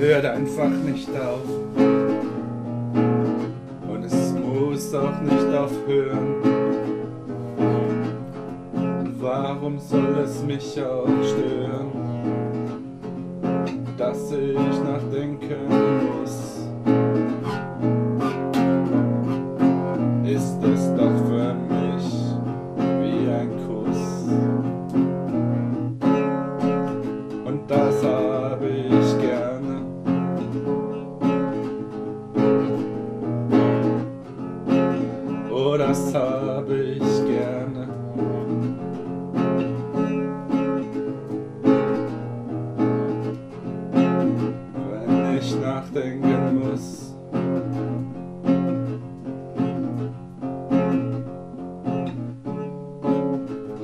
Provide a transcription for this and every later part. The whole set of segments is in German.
hört einfach nicht auf und es muss auch nicht aufhören. Warum soll es mich auch stören, dass ich nachdenken muss? Ist es doch für mich wie ein Kuss. Und das habe ich gerne. Oh, das habe ich gerne. Wenn ich nachdenken muss.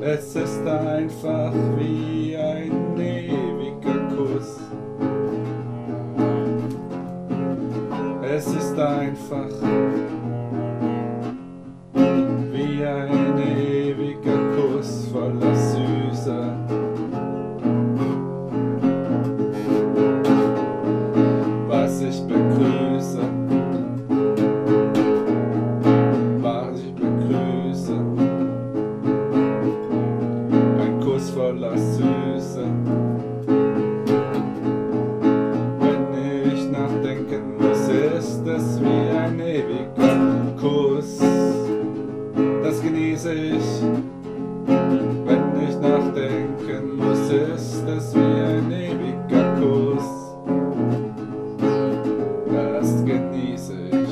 Es ist einfach wie ein ewiger Kuss. Es ist einfach Süße. Wenn ich nachdenken muss, ist es wie ein ewiger Kuss. Das genieße ich. Wenn ich nachdenken muss, ist es wie ein ewiger Kuss. Das genieße ich.